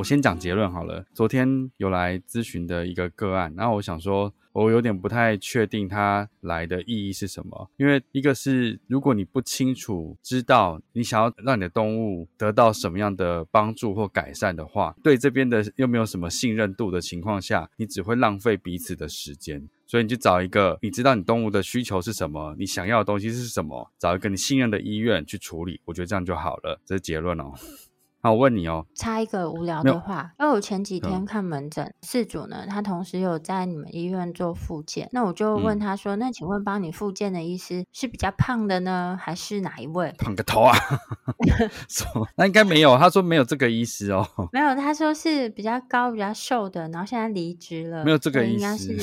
我先讲结论好了。昨天有来咨询的一个个案，然后我想说，我有点不太确定他来的意义是什么。因为一个是，如果你不清楚知道你想要让你的动物得到什么样的帮助或改善的话，对这边的又没有什么信任度的情况下，你只会浪费彼此的时间。所以你就找一个你知道你动物的需求是什么，你想要的东西是什么，找一个你信任的医院去处理，我觉得这样就好了。这是结论哦。好，我问你哦，插一个无聊的话，因为我前几天看门诊，事主呢，他同时有在你们医院做复健，那我就问他说，嗯、那请问帮你复健的医师是比较胖的呢，还是哪一位？胖个头啊！说那应该没有，他说没有这个医师哦，没有，他说是比较高、比较瘦的，然后现在离职了，没有这个医师。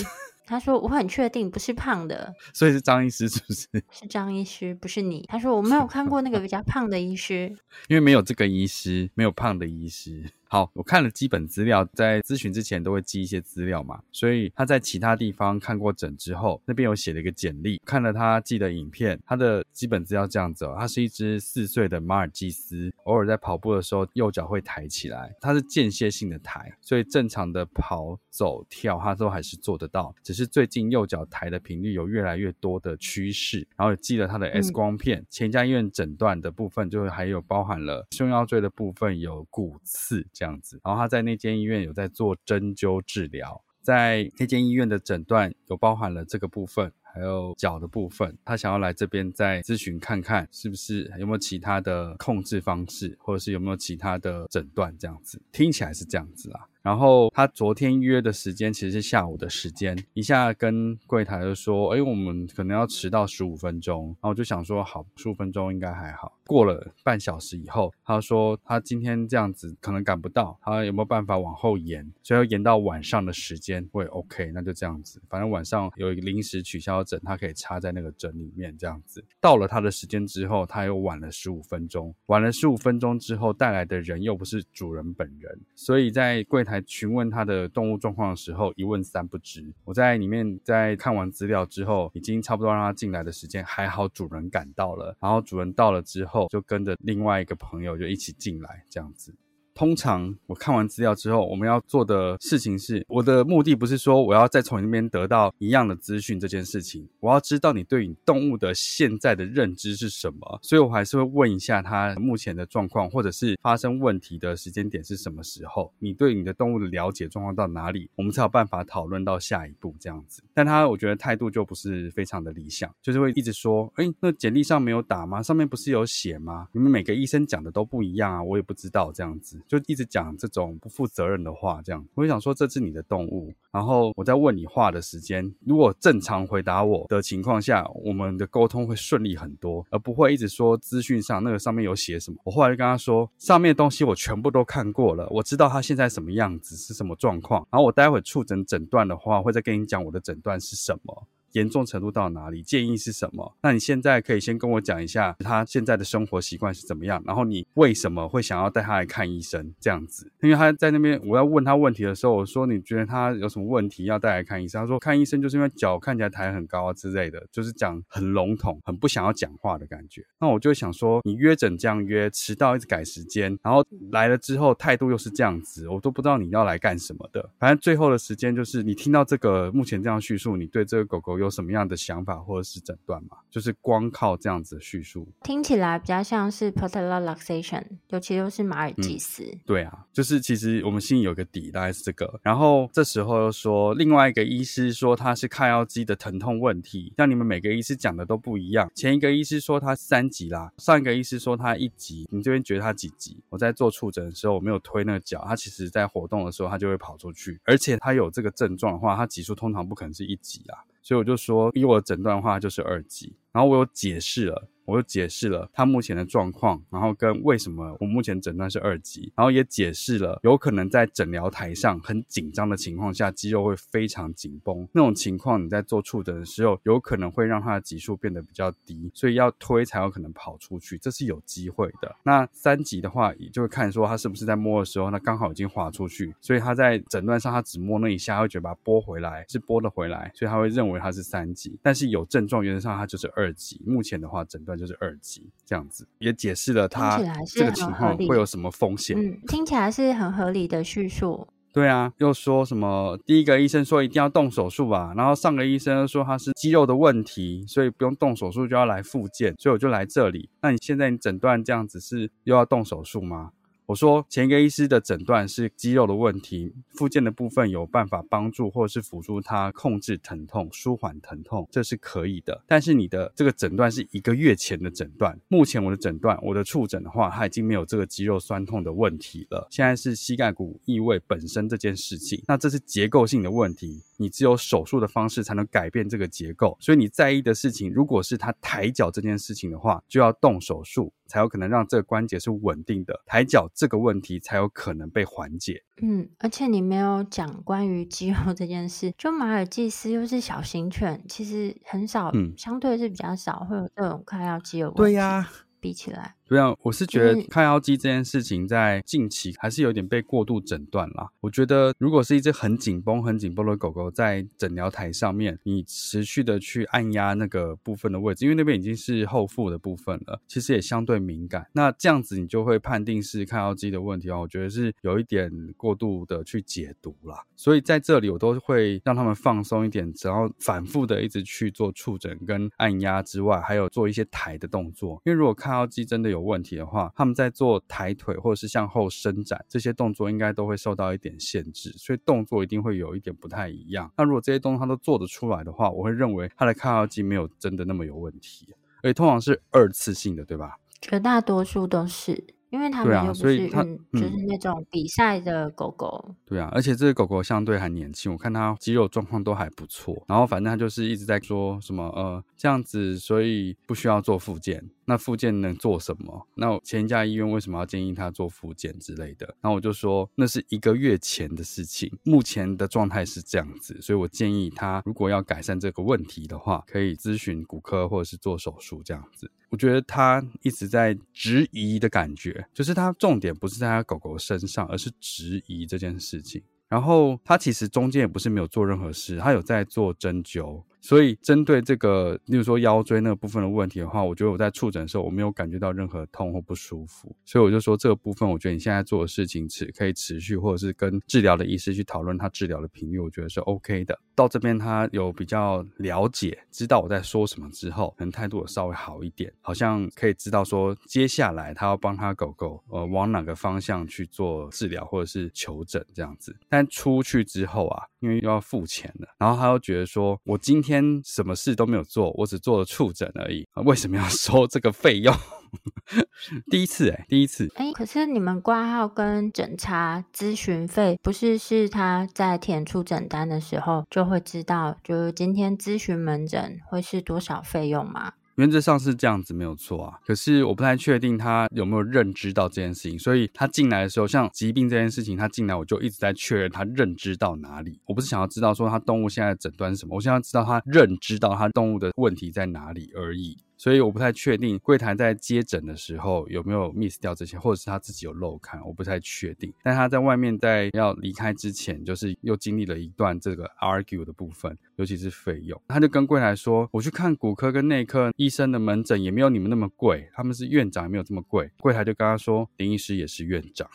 他说：“我很确定不是胖的，所以是张医师是不是？是张医师，不是你。”他说：“我没有看过那个比较胖的医师，因为没有这个医师，没有胖的医师。”好，我看了基本资料，在咨询之前都会记一些资料嘛，所以他在其他地方看过诊之后，那边有写了一个简历，看了他寄的影片，他的基本资料这样子哦，他是一只四岁的马尔济斯，偶尔在跑步的时候右脚会抬起来，它是间歇性的抬，所以正常的跑、走、跳，他都还是做得到，只是最近右脚抬的频率有越来越多的趋势，然后寄了他的 X 光片，嗯、前一家医院诊断的部分就还有包含了胸腰椎的部分有骨刺。这样子，然后他在那间医院有在做针灸治疗，在那间医院的诊断有包含了这个部分，还有脚的部分。他想要来这边再咨询看看，是不是有没有其他的控制方式，或者是有没有其他的诊断，这样子听起来是这样子啊。然后他昨天约的时间其实是下午的时间，一下跟柜台就说：“哎，我们可能要迟到十五分钟。”然后我就想说：“好，十五分钟应该还好。”过了半小时以后，他说他今天这样子可能赶不到，他有没有办法往后延？所以要延到晚上的时间会 OK，那就这样子。反正晚上有一个临时取消诊，他可以插在那个诊里面这样子。到了他的时间之后，他又晚了十五分钟，晚了十五分钟之后带来的人又不是主人本人，所以在柜台。询问它的动物状况的时候，一问三不知。我在里面在看完资料之后，已经差不多让它进来的时间，还好主人赶到了。然后主人到了之后，就跟着另外一个朋友就一起进来，这样子。通常我看完资料之后，我们要做的事情是，我的目的不是说我要再从你那边得到一样的资讯这件事情，我要知道你对你动物的现在的认知是什么，所以我还是会问一下他目前的状况，或者是发生问题的时间点是什么时候，你对你的动物的了解状况到哪里，我们才有办法讨论到下一步这样子。但他我觉得态度就不是非常的理想，就是会一直说，诶，那简历上没有打吗？上面不是有写吗？你们每个医生讲的都不一样啊，我也不知道这样子。就一直讲这种不负责任的话，这样我就想说，这是你的动物，然后我在问你话的时间，如果正常回答我的情况下，我们的沟通会顺利很多，而不会一直说资讯上那个上面有写什么。我后来就跟他说，上面的东西我全部都看过了，我知道他现在什么样子，是什么状况，然后我待会触诊诊断的话，会再跟你讲我的诊断是什么。严重程度到哪里？建议是什么？那你现在可以先跟我讲一下他现在的生活习惯是怎么样，然后你为什么会想要带他来看医生这样子？因为他在那边，我要问他问题的时候，我说你觉得他有什么问题要带来看医生？他说看医生就是因为脚看起来抬很高啊之类的，就是讲很笼统，很不想要讲话的感觉。那我就想说，你约诊这样约，迟到一直改时间，然后来了之后态度又是这样子，我都不知道你要来干什么的。反正最后的时间就是你听到这个目前这样叙述，你对这个狗狗有什么样的想法或者是诊断吗？就是光靠这样子的叙述，听起来比较像是 patellar luxation，尤其又是马尔济斯。嗯。对啊，就是其实我们心里有个底，大概是这个。然后这时候又说另外一个医师说他是髂腰肌的疼痛问题，像你们每个医师讲的都不一样。前一个医师说他三级啦，上一个医师说他一级，你这边觉得他几级？我在做触诊的时候，我没有推那个脚，他其实在活动的时候他就会跑出去，而且他有这个症状的话，他级数通常不可能是一级啊。所以我就说，以我的诊断的话，就是二级。然后我有解释了。我就解释了他目前的状况，然后跟为什么我目前诊断是二级，然后也解释了有可能在诊疗台上很紧张的情况下，肌肉会非常紧绷，那种情况你在做触诊的时候，有可能会让他的级数变得比较低，所以要推才有可能跑出去，这是有机会的。那三级的话，也就会看说他是不是在摸的时候，那刚好已经滑出去，所以他在诊断上他只摸那一下，会觉得把它拨回来是拨得回来，所以他会认为他是三级，但是有症状原则上他就是二级。目前的话诊断就是二级。这样子也解释了他这个情况会有什么风险。嗯，听起来是很合理的叙述。对啊，又说什么第一个医生说一定要动手术吧，然后上个医生说他是肌肉的问题，所以不用动手术就要来复健，所以我就来这里。那你现在你诊断这样子是又要动手术吗？我说前一个医师的诊断是肌肉的问题，复健的部分有办法帮助或者是辅助他控制疼痛、舒缓疼痛，这是可以的。但是你的这个诊断是一个月前的诊断，目前我的诊断，我的触诊的话，他已经没有这个肌肉酸痛的问题了。现在是膝盖骨异位本身这件事情，那这是结构性的问题，你只有手术的方式才能改变这个结构。所以你在意的事情，如果是他抬脚这件事情的话，就要动手术。才有可能让这个关节是稳定的，抬脚这个问题才有可能被缓解。嗯，而且你没有讲关于肌肉这件事，就马尔济斯又是小型犬，其实很少，嗯，相对是比较少会有这种快要肌肉问题。对呀、啊，比起来。对啊，我是觉得看腰肌这件事情在近期还是有点被过度诊断啦。我觉得如果是一只很紧绷、很紧绷的狗狗在诊疗台上面，你持续的去按压那个部分的位置，因为那边已经是后腹的部分了，其实也相对敏感。那这样子你就会判定是看腰肌的问题哦。我觉得是有一点过度的去解读啦。所以在这里我都会让他们放松一点，只要反复的一直去做触诊跟按压之外，还有做一些抬的动作。因为如果看腰肌真的有有问题的话，他们在做抬腿或者是向后伸展这些动作，应该都会受到一点限制，所以动作一定会有一点不太一样。那如果这些动作他都做得出来的话，我会认为他的髂腰肌没有真的那么有问题，而且通常是二次性的，对吧？绝大多数都是。因为他们又不是，就是那种比赛的狗狗。对啊，而且这个狗狗相对还年轻，我看它肌肉状况都还不错。然后反正他就是一直在说什么呃这样子，所以不需要做复健。那复健能做什么？那前一家医院为什么要建议他做复健之类的？然后我就说那是一个月前的事情，目前的状态是这样子，所以我建议他如果要改善这个问题的话，可以咨询骨科或者是做手术这样子。我觉得他一直在质疑的感觉，就是他重点不是在他狗狗身上，而是质疑这件事情。然后他其实中间也不是没有做任何事，他有在做针灸。所以，针对这个，例如说腰椎那个部分的问题的话，我觉得我在触诊的时候，我没有感觉到任何痛或不舒服。所以我就说这个部分，我觉得你现在做的事情持可以持续，或者是跟治疗的医师去讨论他治疗的频率，我觉得是 OK 的。到这边他有比较了解，知道我在说什么之后，可能态度有稍微好一点，好像可以知道说接下来他要帮他狗狗呃往哪个方向去做治疗或者是求诊这样子。但出去之后啊，因为又要付钱了，然后他又觉得说我今天。什么事都没有做，我只做了触诊而已。为什么要收这个费用？第一次哎，第一次哎。可是你们挂号跟诊查咨询费，不是是他在填出诊单的时候就会知道，就是今天咨询门诊会是多少费用吗？原则上是这样子，没有错啊。可是我不太确定他有没有认知到这件事情，所以他进来的时候，像疾病这件事情，他进来我就一直在确认他认知到哪里。我不是想要知道说他动物现在诊断是什么，我想要知道他认知到他动物的问题在哪里而已。所以我不太确定柜台在接诊的时候有没有 miss 掉这些，或者是他自己有漏看，我不太确定。但他在外面在要离开之前，就是又经历了一段这个 argue 的部分，尤其是费用。他就跟柜台说：“我去看骨科跟内科医生的门诊也没有你们那么贵，他们是院长也没有这么贵。”柜台就跟他说：“林医师也是院长。”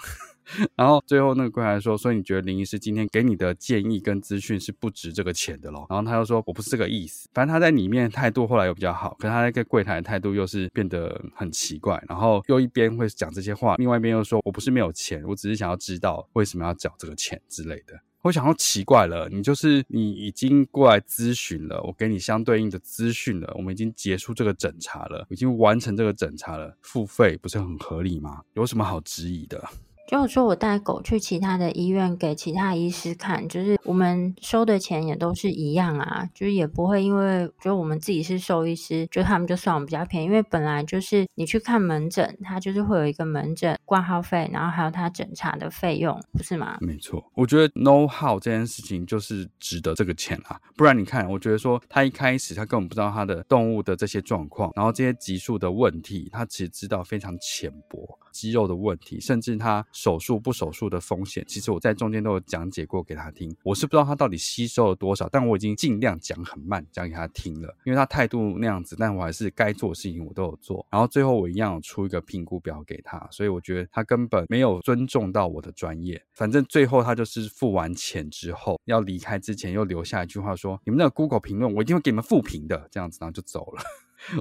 然后最后那个柜台说：“所以你觉得林医师今天给你的建议跟资讯是不值这个钱的咯？”然后他又说：“我不是这个意思。”反正他在里面态度后来又比较好，可是他在跟柜台的态度又是变得很奇怪。然后又一边会讲这些话，另外一边又说：“我不是没有钱，我只是想要知道为什么要缴这个钱之类的。”我想要奇怪了，你就是你已经过来咨询了，我给你相对应的资讯了，我们已经结束这个诊查了，已经完成这个诊查了，付费不是很合理吗？有什么好质疑的？就是说我带狗去其他的医院给其他医师看，就是我们收的钱也都是一样啊，就是也不会因为就我们自己是兽医师，就他们就算我们比较便宜，因为本来就是你去看门诊，它就是会有一个门诊挂号费，然后还有它诊查的费用，不是吗？没错，我觉得 know how 这件事情就是值得这个钱啊，不然你看，我觉得说他一开始他根本不知道他的动物的这些状况，然后这些激素的问题，他其实知道非常浅薄。肌肉的问题，甚至他手术不手术的风险，其实我在中间都有讲解过给他听。我是不知道他到底吸收了多少，但我已经尽量讲很慢讲给他听了，因为他态度那样子，但我还是该做的事情我都有做。然后最后我一样出一个评估表给他，所以我觉得他根本没有尊重到我的专业。反正最后他就是付完钱之后要离开之前，又留下一句话说：“你们那个 Google 评论，我一定会给你们负评的。”这样子，然后就走了。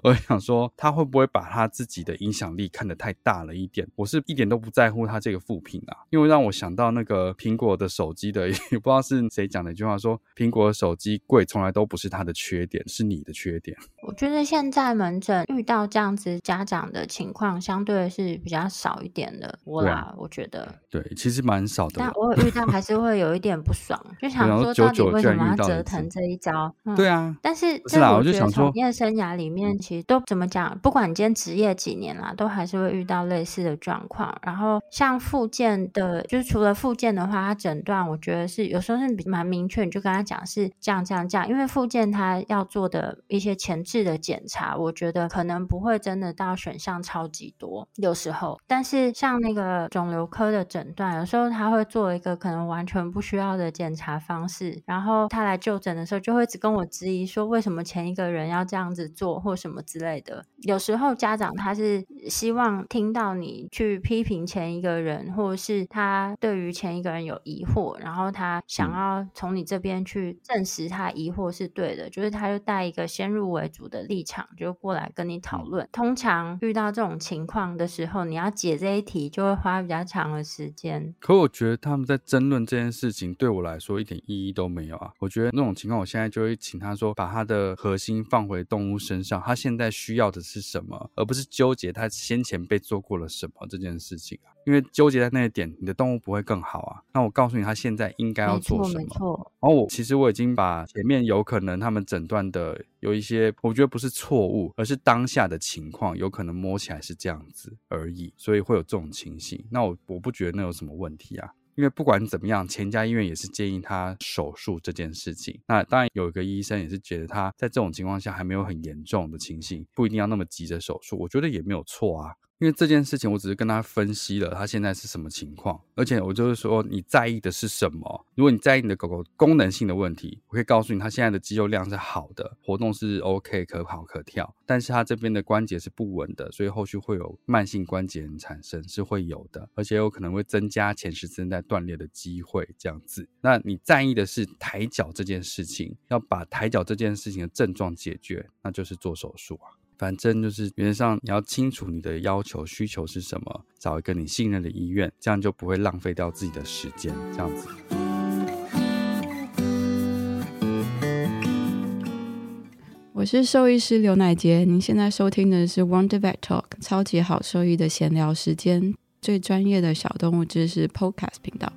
我想说，他会不会把他自己的影响力看得太大了一点？我是一点都不在乎他这个负评啊，因为让我想到那个苹果的手机的，也不知道是谁讲的一句话，说苹果的手机贵从来都不是他的缺点，是你的缺点。我觉得现在门诊遇到这样子家长的情况，相对是比较少一点的。我啦，啊、我觉得对，其实蛮少的。但我遇到还 是会有一点不爽，就想说到底为什么要折腾这一招？嗯、对啊，但是是啦我就想说从业生涯里面。其实都怎么讲？不管你今天职业几年啦，都还是会遇到类似的状况。然后像复健的，就是除了复健的话，他诊断我觉得是有时候是蛮明确，你就跟他讲是这样这样这样。因为复健他要做的一些前置的检查，我觉得可能不会真的到选项超级多，有时候。但是像那个肿瘤科的诊断，有时候他会做一个可能完全不需要的检查方式。然后他来就诊的时候，就会只跟我质疑说，为什么前一个人要这样子做，或什么之类的。有时候家长他是希望听到你去批评前一个人，或者是他对于前一个人有疑惑，然后他想要从你这边去证实他疑惑是对的，就是他就带一个先入为主的立场，就过来跟你讨论。通常遇到这种情况的时候，你要解这一题就会花比较长的时间。可我觉得他们在争论这件事情，对我来说一点意义都没有啊。我觉得那种情况，我现在就会请他说，把他的核心放回动物身上，他现在需要。的是什么，而不是纠结他先前被做过了什么这件事情啊。因为纠结在那一点，你的动物不会更好啊。那我告诉你，他现在应该要做什么。没错。然后我其实我已经把前面有可能他们诊断的有一些，我觉得不是错误，而是当下的情况有可能摸起来是这样子而已，所以会有这种情形。那我我不觉得那有什么问题啊。因为不管怎么样，前家医院也是建议他手术这件事情。那当然有一个医生也是觉得他在这种情况下还没有很严重的情形，不一定要那么急着手术。我觉得也没有错啊。因为这件事情，我只是跟他分析了他现在是什么情况，而且我就是说，你在意的是什么？如果你在意你的狗狗功能性的问题，我可以告诉你，他现在的肌肉量是好的，活动是 OK，可跑可跳，但是他这边的关节是不稳的，所以后续会有慢性关节炎产生，是会有的，而且有可能会增加前十字韧带断裂的机会。这样子，那你在意的是抬脚这件事情，要把抬脚这件事情的症状解决，那就是做手术啊。反正就是原则上，你要清楚你的要求需求是什么，找一个你信任的医院，这样就不会浪费掉自己的时间。这样子。我是兽医师刘乃杰，您现在收听的是 Wonder Vet Talk 超级好兽医的闲聊时间，最专业的小动物知识 Podcast 频道。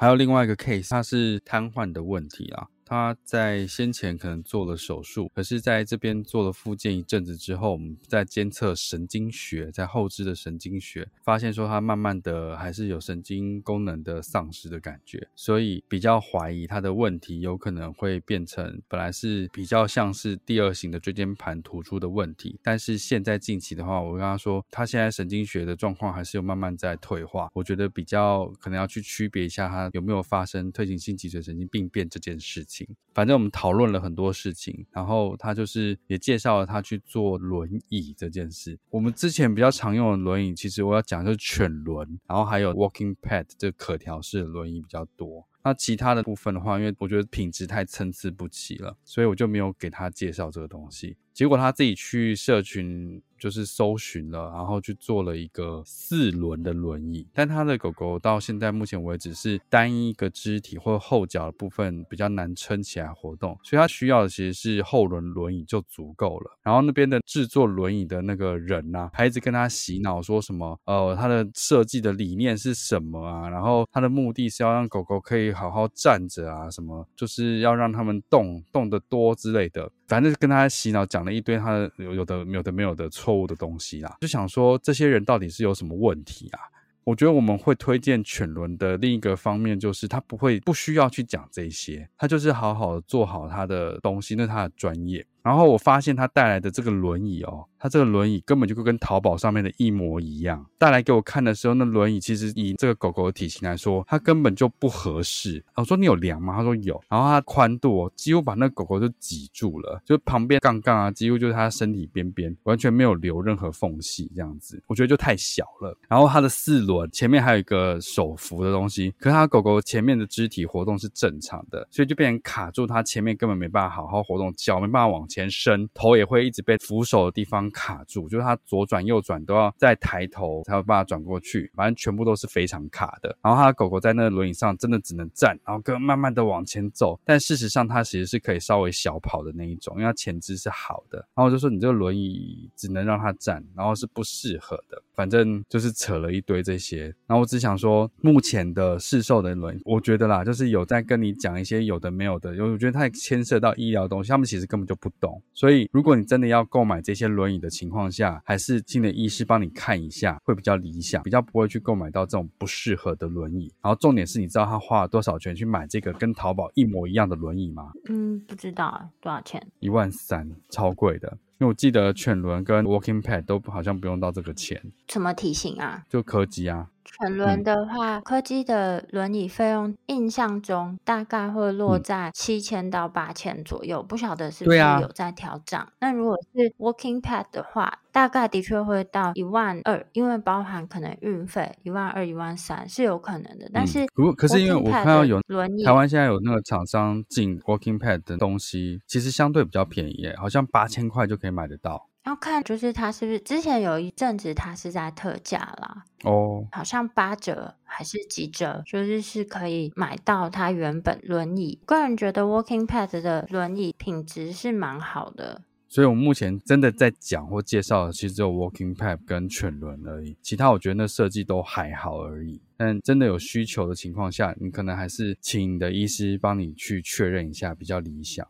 还有另外一个 case，它是瘫痪的问题啊。他在先前可能做了手术，可是在这边做了复健一阵子之后，我们在监测神经学，在后肢的神经学，发现说他慢慢的还是有神经功能的丧失的感觉，所以比较怀疑他的问题有可能会变成本来是比较像是第二型的椎间盘突出的问题，但是现在近期的话，我跟他说他现在神经学的状况还是有慢慢在退化，我觉得比较可能要去区别一下他有没有发生退行性脊髓神经病变这件事情。反正我们讨论了很多事情，然后他就是也介绍了他去坐轮椅这件事。我们之前比较常用的轮椅，其实我要讲就是犬轮，然后还有 Walking Pad 这可调式的轮椅比较多。那其他的部分的话，因为我觉得品质太参差不齐了，所以我就没有给他介绍这个东西。结果他自己去社群就是搜寻了，然后去做了一个四轮的轮椅。但他的狗狗到现在目前为止是单一个肢体或后脚的部分比较难撑起来活动，所以他需要的其实是后轮轮椅就足够了。然后那边的制作轮椅的那个人呐、还一直跟他洗脑说什么呃，他的设计的理念是什么啊？然后他的目的是要让狗狗可以好好站着啊，什么就是要让他们动动得多之类的。反正跟他洗脑讲一堆他有有的有的没有的错误的东西啦，就想说这些人到底是有什么问题啊？我觉得我们会推荐犬轮的另一个方面就是他不会不需要去讲这些，他就是好好做好他的东西，那他的专业。然后我发现他带来的这个轮椅哦，他这个轮椅根本就跟淘宝上面的一模一样。带来给我看的时候，那轮椅其实以这个狗狗的体型来说，它根本就不合适。我说你有量吗？他说有。然后它宽度哦，几乎把那狗狗就挤住了，就旁边杠杠啊，几乎就是它身体边边，完全没有留任何缝隙这样子。我觉得就太小了。然后它的四轮前面还有一个手扶的东西，可是它狗狗前面的肢体活动是正常的，所以就变成卡住它前面根本没办法好好活动，脚没办法往前。前伸，头也会一直被扶手的地方卡住，就是它左转右转都要再抬头才有办法转过去，反正全部都是非常卡的。然后它的狗狗在那个轮椅上真的只能站，然后跟慢慢的往前走。但事实上它其实是可以稍微小跑的那一种，因为它前肢是好的。然后我就说你这个轮椅只能让它站，然后是不适合的。反正就是扯了一堆这些。然后我只想说，目前的市售的轮，我觉得啦，就是有在跟你讲一些有的没有的，因为我觉得它牵涉到医疗东西，他们其实根本就不懂。所以，如果你真的要购买这些轮椅的情况下，还是请你的医师帮你看一下，会比较理想，比较不会去购买到这种不适合的轮椅。然后，重点是你知道他花了多少钱去买这个跟淘宝一模一样的轮椅吗？嗯，不知道多少钱？一万三，超贵的。因为我记得犬轮跟 Walking Pad 都好像不用到这个钱。什么体型啊？就柯基啊。犬轮的话，柯基、嗯、的轮椅费用印象中大概会落在七千到八千左右，嗯、不晓得是不是有在调整。那、啊、如果是 Walking Pad 的话，大概的确会到一万二，因为包含可能运费一万二、一万三是有可能的。但是，不、嗯、可是因为我看到有轮椅，台湾现在有那个厂商进 Walking Pad 的东西，其实相对比较便宜，好像八千块就可以买得到。要看就是它是不是之前有一阵子它是在特价啦，哦，好像八折还是几折，就是是可以买到它原本轮椅。个人觉得 Walking Pad 的轮椅品质是蛮好的，所以我目前真的在讲或介绍的其实只有 Walking Pad 跟犬轮而已，其他我觉得那设计都还好而已。但真的有需求的情况下，你可能还是请你的医师帮你去确认一下比较理想。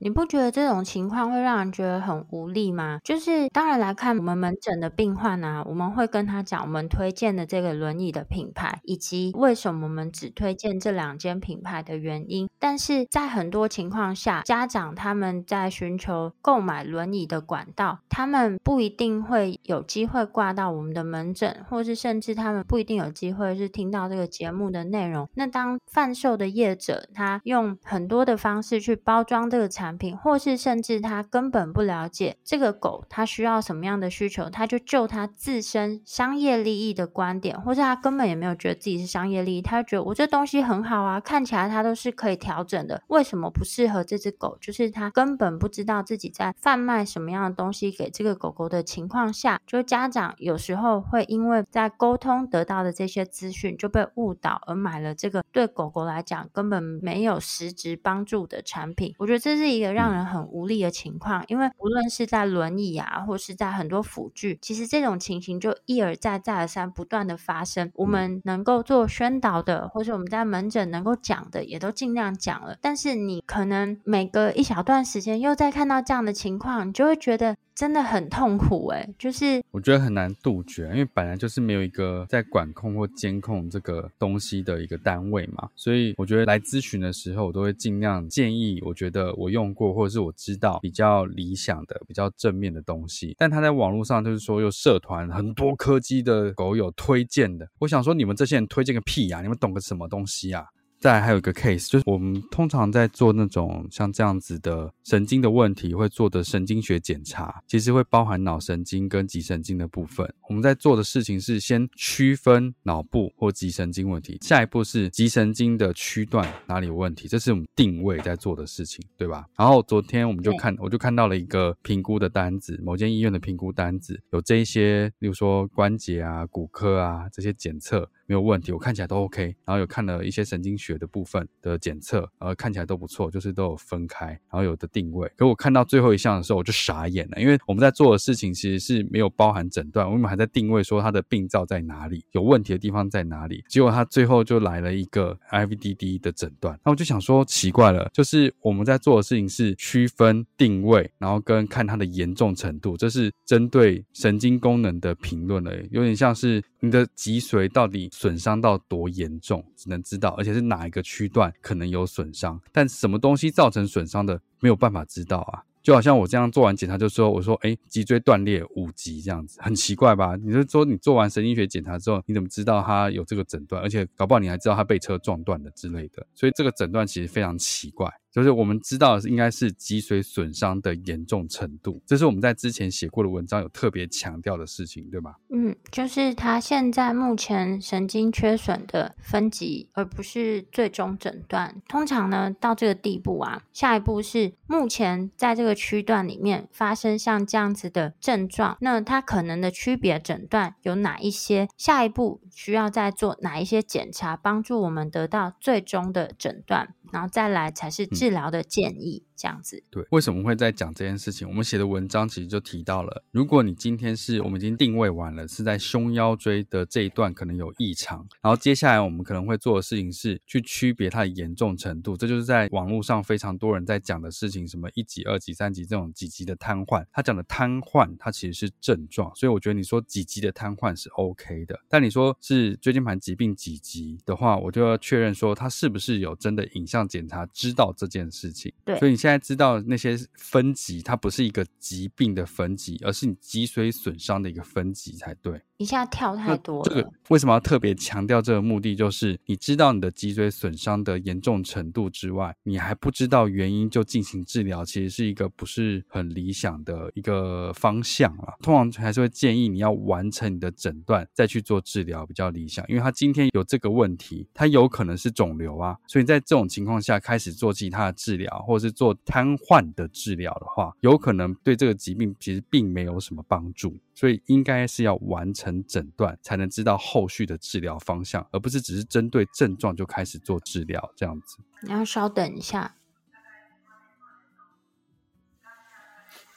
你不觉得这种情况会让人觉得很无力吗？就是当然来看我们门诊的病患啊，我们会跟他讲我们推荐的这个轮椅的品牌，以及为什么我们只推荐这两间品牌的原因。但是在很多情况下，家长他们在寻求购买轮椅的管道，他们不一定会有机会挂到我们的门诊，或是甚至他们不一定有机会是听到这个节目的内容。那当贩售的业者他用很多的方式去包装这个产，产品，或是甚至他根本不了解这个狗，它需要什么样的需求，他就就他自身商业利益的观点，或是他根本也没有觉得自己是商业利益，他就觉得我这东西很好啊，看起来它都是可以调整的，为什么不适合这只狗？就是他根本不知道自己在贩卖什么样的东西给这个狗狗的情况下，就家长有时候会因为在沟通得到的这些资讯就被误导而买了这个对狗狗来讲根本没有实质帮助的产品。我觉得这是一个让人很无力的情况，因为无论是在轮椅啊，或是在很多辅具，其实这种情形就一而再、再而三、不断的发生。我们能够做宣导的，或是我们在门诊能够讲的，也都尽量讲了。但是你可能每隔一小段时间又再看到这样的情况，你就会觉得。真的很痛苦哎，就是我觉得很难杜绝，因为本来就是没有一个在管控或监控这个东西的一个单位嘛，所以我觉得来咨询的时候，我都会尽量建议，我觉得我用过或者是我知道比较理想的、比较正面的东西。但他在网络上就是说有社团很多柯基的狗友推荐的，我想说你们这些人推荐个屁呀、你们懂个什么东西啊？再还有一个 case，就是我们通常在做那种像这样子的神经的问题，会做的神经学检查，其实会包含脑神经跟脊神经的部分。我们在做的事情是先区分脑部或脊神经问题，下一步是脊神经的区段哪里有问题，这是我们定位在做的事情，对吧？然后昨天我们就看，我就看到了一个评估的单子，某间医院的评估单子，有这一些，例如说关节啊、骨科啊这些检测。没有问题，我看起来都 OK。然后有看了一些神经学血的部分的检测，呃看起来都不错，就是都有分开，然后有的定位。可我看到最后一项的时候，我就傻眼了，因为我们在做的事情其实是没有包含诊断，我们还在定位说它的病灶在哪里，有问题的地方在哪里。结果他最后就来了一个 IVDD 的诊断，那我就想说奇怪了，就是我们在做的事情是区分定位，然后跟看它的严重程度，这是针对神经功能的评论了，有点像是你的脊髓到底。损伤到多严重，只能知道，而且是哪哪一个区段可能有损伤，但什么东西造成损伤的，没有办法知道啊。就好像我这样做完检查，就说我说，哎，脊椎断裂五级这样子，很奇怪吧？你是说你做完神经学检查之后，你怎么知道他有这个诊断？而且搞不好你还知道他被车撞断的之类的，所以这个诊断其实非常奇怪。就是我们知道的是应该是脊髓损伤的严重程度，这是我们在之前写过的文章有特别强调的事情，对吗？嗯，就是他现在目前神经缺损的分级，而不是最终诊断。通常呢，到这个地步啊，下一步是目前在这个区段里面发生像这样子的症状，那它可能的区别诊断有哪一些？下一步需要再做哪一些检查，帮助我们得到最终的诊断，然后再来才是治。治疗的建议。这样子，对，为什么会在讲这件事情？我们写的文章其实就提到了，如果你今天是我们已经定位完了，是在胸腰椎的这一段可能有异常，然后接下来我们可能会做的事情是去区别它的严重程度，这就是在网络上非常多人在讲的事情，什么一级、二级、三级这种几级的瘫痪，他讲的瘫痪，它其实是症状，所以我觉得你说几级的瘫痪是 OK 的，但你说是椎间盘疾病几级的话，我就要确认说他是不是有真的影像检查知道这件事情，对，所以你现在。现在知道那些分级，它不是一个疾病的分级，而是你脊髓损伤的一个分级才对。一下跳太多了。这个为什么要特别强调这个目的？就是你知道你的脊椎损伤的严重程度之外，你还不知道原因就进行治疗，其实是一个不是很理想的一个方向了。通常还是会建议你要完成你的诊断再去做治疗比较理想，因为他今天有这个问题，他有可能是肿瘤啊，所以在这种情况下开始做其他的治疗，或者是做瘫痪的治疗的话，有可能对这个疾病其实并没有什么帮助。所以应该是要完成诊断，才能知道后续的治疗方向，而不是只是针对症状就开始做治疗这样子。你要稍等一下，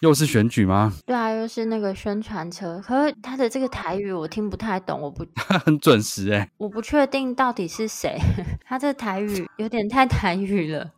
又是选举吗？对啊，又是那个宣传车。可是他的这个台语我听不太懂，我不 很准时哎、欸，我不确定到底是谁。他这台语有点太台语了。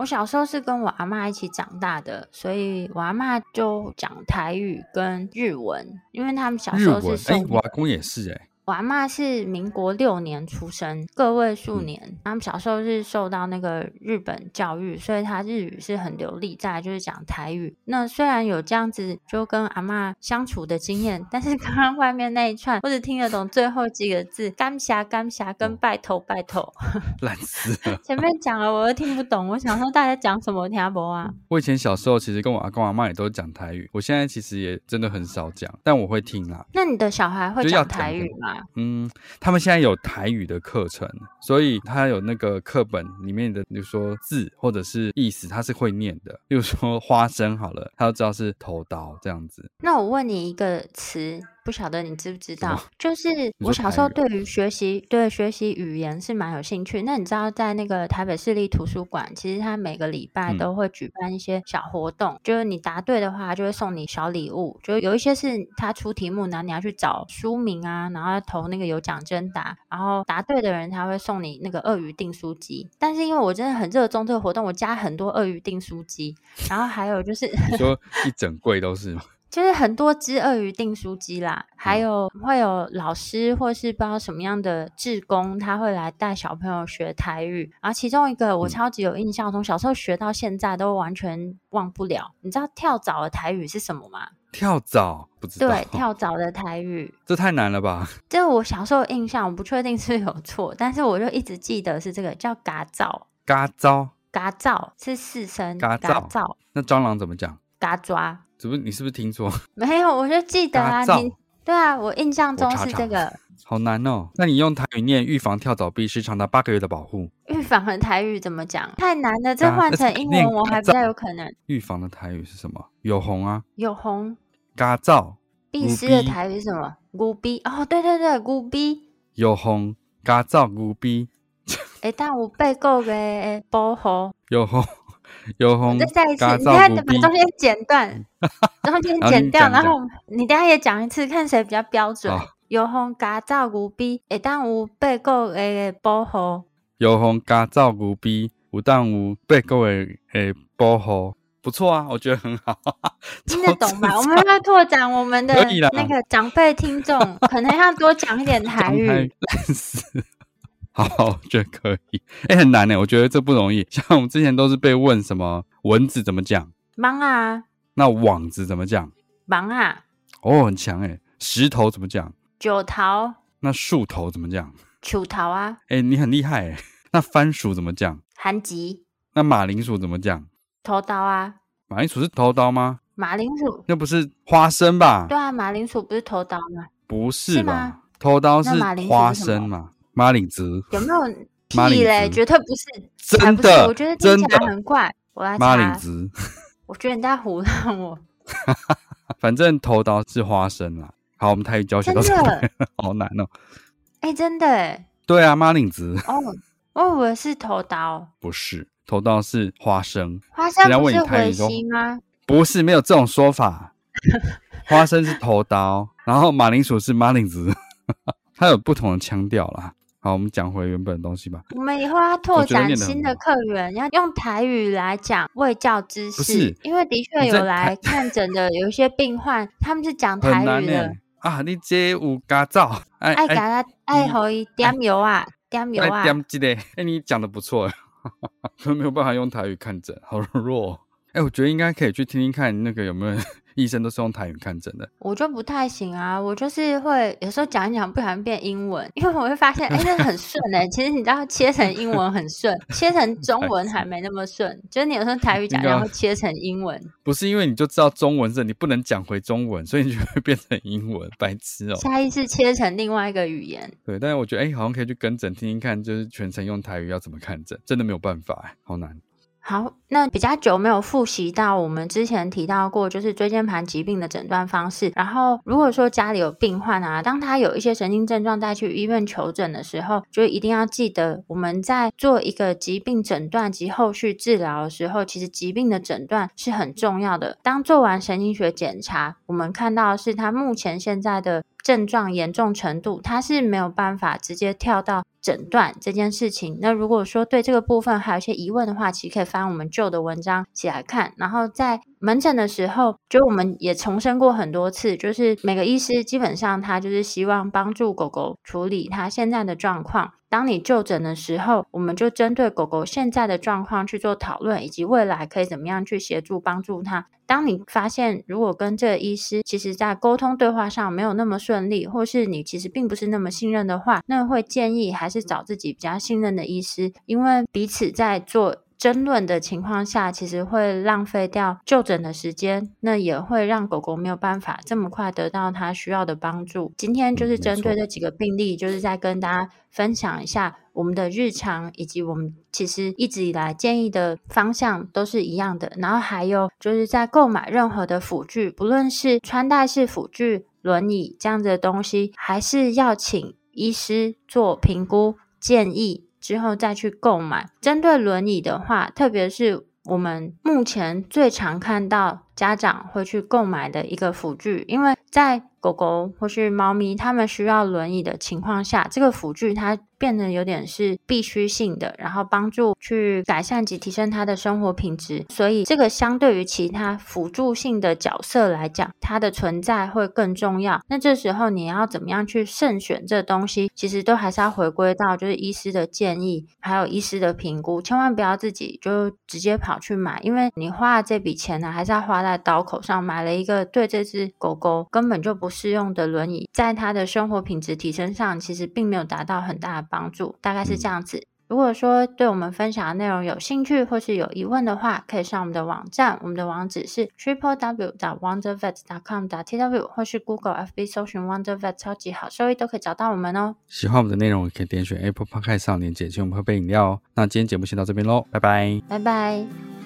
我小时候是跟我阿妈一起长大的，所以我阿妈就讲台语跟日文，因为他们小时候是生。哎，我阿公也是哎。我阿妈是民国六年出生，个位数年。嗯、他们小时候是受到那个日本教育，所以他日语是很流利。再来就是讲台语。那虽然有这样子就跟阿妈相处的经验，但是 刚刚外面那一串，我只听得懂最后几个字“干霞干霞”跟“拜头拜头”。烂死了！前面讲了我都听不懂。我想说大家讲什么？听不懂啊？我以前小时候其实跟我阿公阿妈也都讲台语，我现在其实也真的很少讲，但我会听啦。那你的小孩会讲台语吗？嗯，他们现在有台语的课程，所以他有那个课本里面的，比如说字或者是意思，他是会念的。比如说花生好了，他就知道是头刀这样子。那我问你一个词，不晓得你知不知道？就是我小时候对于学习对学习语言是蛮有兴趣。那你知道在那个台北市立图书馆，其实他每个礼拜都会举办一些小活动，嗯、就是你答对的话，就会送你小礼物。就有一些是他出题目，然后你要去找书名啊，然后要投那个有奖征答，然后答对的人他会送你那个鳄鱼订书机。但是因为我真的很热衷这个活动，我加很多鳄鱼订书机，然后还有就是你说一整柜都是吗？就是很多只鳄鱼订书机啦，还有会有老师或是不知道什么样的志工，他会来带小朋友学台语。然后其中一个我超级有印象，从小时候学到现在都完全忘不了。你知道跳蚤的台语是什么吗？跳蚤不知道。对，跳蚤的台语，这太难了吧？这我小时候印象，我不确定是有错，但是我就一直记得是这个叫嘎蚤。嘎蚤，嘎蚤是四声。嘎蚤。那蟑螂怎么讲？嘎抓。是不是你是不是听错？没有，我就记得啊。你对啊，我印象中是这个。好难哦。那你用台语念“预防跳蚤，必施长达八个月的保护”。预防的台语怎么讲？太难了，这换成英文我还比较有可能。预防的台语是什么？有红啊。有红。嘎造。必施的台语是什么？牛逼哦，对对对，牛逼。有红。嘎造牛逼。哎，但我背够个保护。有红。有红，再再一次，你看把中间剪断，中间剪掉，然后你等下也讲一次，看谁比较标准。有红嘎照牛逼，会当有八个月的保护。有红嘎照牛逼，有当有八个月的保护，不错啊，我觉得很好。听得懂吧？我们要拓展我们的那个长辈听众，可能要多讲一点 台语。好，我觉得可以。哎、欸，很难呢，我觉得这不容易。像我们之前都是被问什么蚊子怎么讲？蠓啊。那网子怎么讲？蠓啊。哦，很强哎。石头怎么讲？九桃。那树头怎么讲？球头啊。哎、欸，你很厉害哎。那番薯怎么讲？韩吉。那马铃薯怎么讲？头刀啊。马铃薯是头刀吗？马铃薯。那不是花生吧？对啊，马铃薯不是头刀吗？不是吧？是吗？头刀是花生嘛？马铃子有没有屁嘞？绝对不是，真的，我觉得听起来很怪。我来查。马铃子，我觉得你在唬烂我。反正头刀是花生啦。好，我们台语教学到这里，好难哦。哎，真的哎。对啊，马铃子。哦，我以为是头刀。不是，头刀是花生。花生不是蛔西吗？不是，没有这种说法。花生是头刀，然后马铃薯是马铃薯，它有不同的腔调啦。好，我们讲回原本的东西吧。我们以后要拓展新的客源，要用台语来讲卫教知识。不是，因为的确有来看诊的有一些病患，他们是讲 台语的啊。你这有驾照？爱给他爱可以点油啊，点油啊。点几个？哎，你讲的不错，可 没有办法用台语看诊，好弱。哎，我觉得应该可以去听听看，那个有没有。医生都是用台语看诊的，我就不太行啊。我就是会有时候讲一讲，不小心变英文，因为我会发现，哎、欸，那很顺哎、欸。其实你知道，切成英文很顺，切成 中文还没那么顺。就是你有时候台语讲然后切成英文，不是因为你就知道中文是，你不能讲回中文，所以你就会变成英文，白痴哦、喔。下意识切成另外一个语言。对，但是我觉得，哎、欸，好像可以去跟诊听听看，就是全程用台语要怎么看诊，真的没有办法、欸，好难。好，那比较久没有复习到我们之前提到过，就是椎间盘疾病的诊断方式。然后，如果说家里有病患啊，当他有一些神经症状带去医院求诊的时候，就一定要记得，我们在做一个疾病诊断及后续治疗的时候，其实疾病的诊断是很重要的。当做完神经学检查，我们看到是他目前现在的。症状严重程度，他是没有办法直接跳到诊断这件事情。那如果说对这个部分还有一些疑问的话，其实可以翻我们旧的文章起来看。然后再门诊的时候，就我们也重申过很多次，就是每个医师基本上他就是希望帮助狗狗处理他现在的状况。当你就诊的时候，我们就针对狗狗现在的状况去做讨论，以及未来可以怎么样去协助帮助它。当你发现如果跟这个医师其实在沟通对话上没有那么顺利，或是你其实并不是那么信任的话，那会建议还是找自己比较信任的医师，因为彼此在做。争论的情况下，其实会浪费掉就诊的时间，那也会让狗狗没有办法这么快得到它需要的帮助。今天就是针对这几个病例，就是在跟大家分享一下我们的日常，以及我们其实一直以来建议的方向都是一样的。然后还有就是在购买任何的辅具，不论是穿戴式辅具、轮椅这样子的东西，还是要请医师做评估建议。之后再去购买。针对轮椅的话，特别是我们目前最常看到家长会去购买的一个辅具，因为在狗狗或是猫咪，它们需要轮椅的情况下，这个辅具它变得有点是必须性的，然后帮助去改善及提升它的生活品质。所以，这个相对于其他辅助性的角色来讲，它的存在会更重要。那这时候你要怎么样去慎选这东西？其实都还是要回归到就是医师的建议，还有医师的评估，千万不要自己就直接跑去买，因为你花了这笔钱呢，还是要花在刀口上，买了一个对这只狗狗根本就不适用的轮椅，在它的生活品质提升上，其实并没有达到很大帮助，大概是这样子。如果说对我们分享的内容有兴趣或是有疑问的话，可以上我们的网站，我们的网址是 triple w dot wonder vet dot com dot tw，或是 Google FB 搜寻 Wonder Vet 超级好收益都可以找到我们哦。喜欢我们的内容，可以点选 Apple Podcast 上链接，请我们喝杯饮料哦。那今天节目先到这边喽，拜拜，拜拜。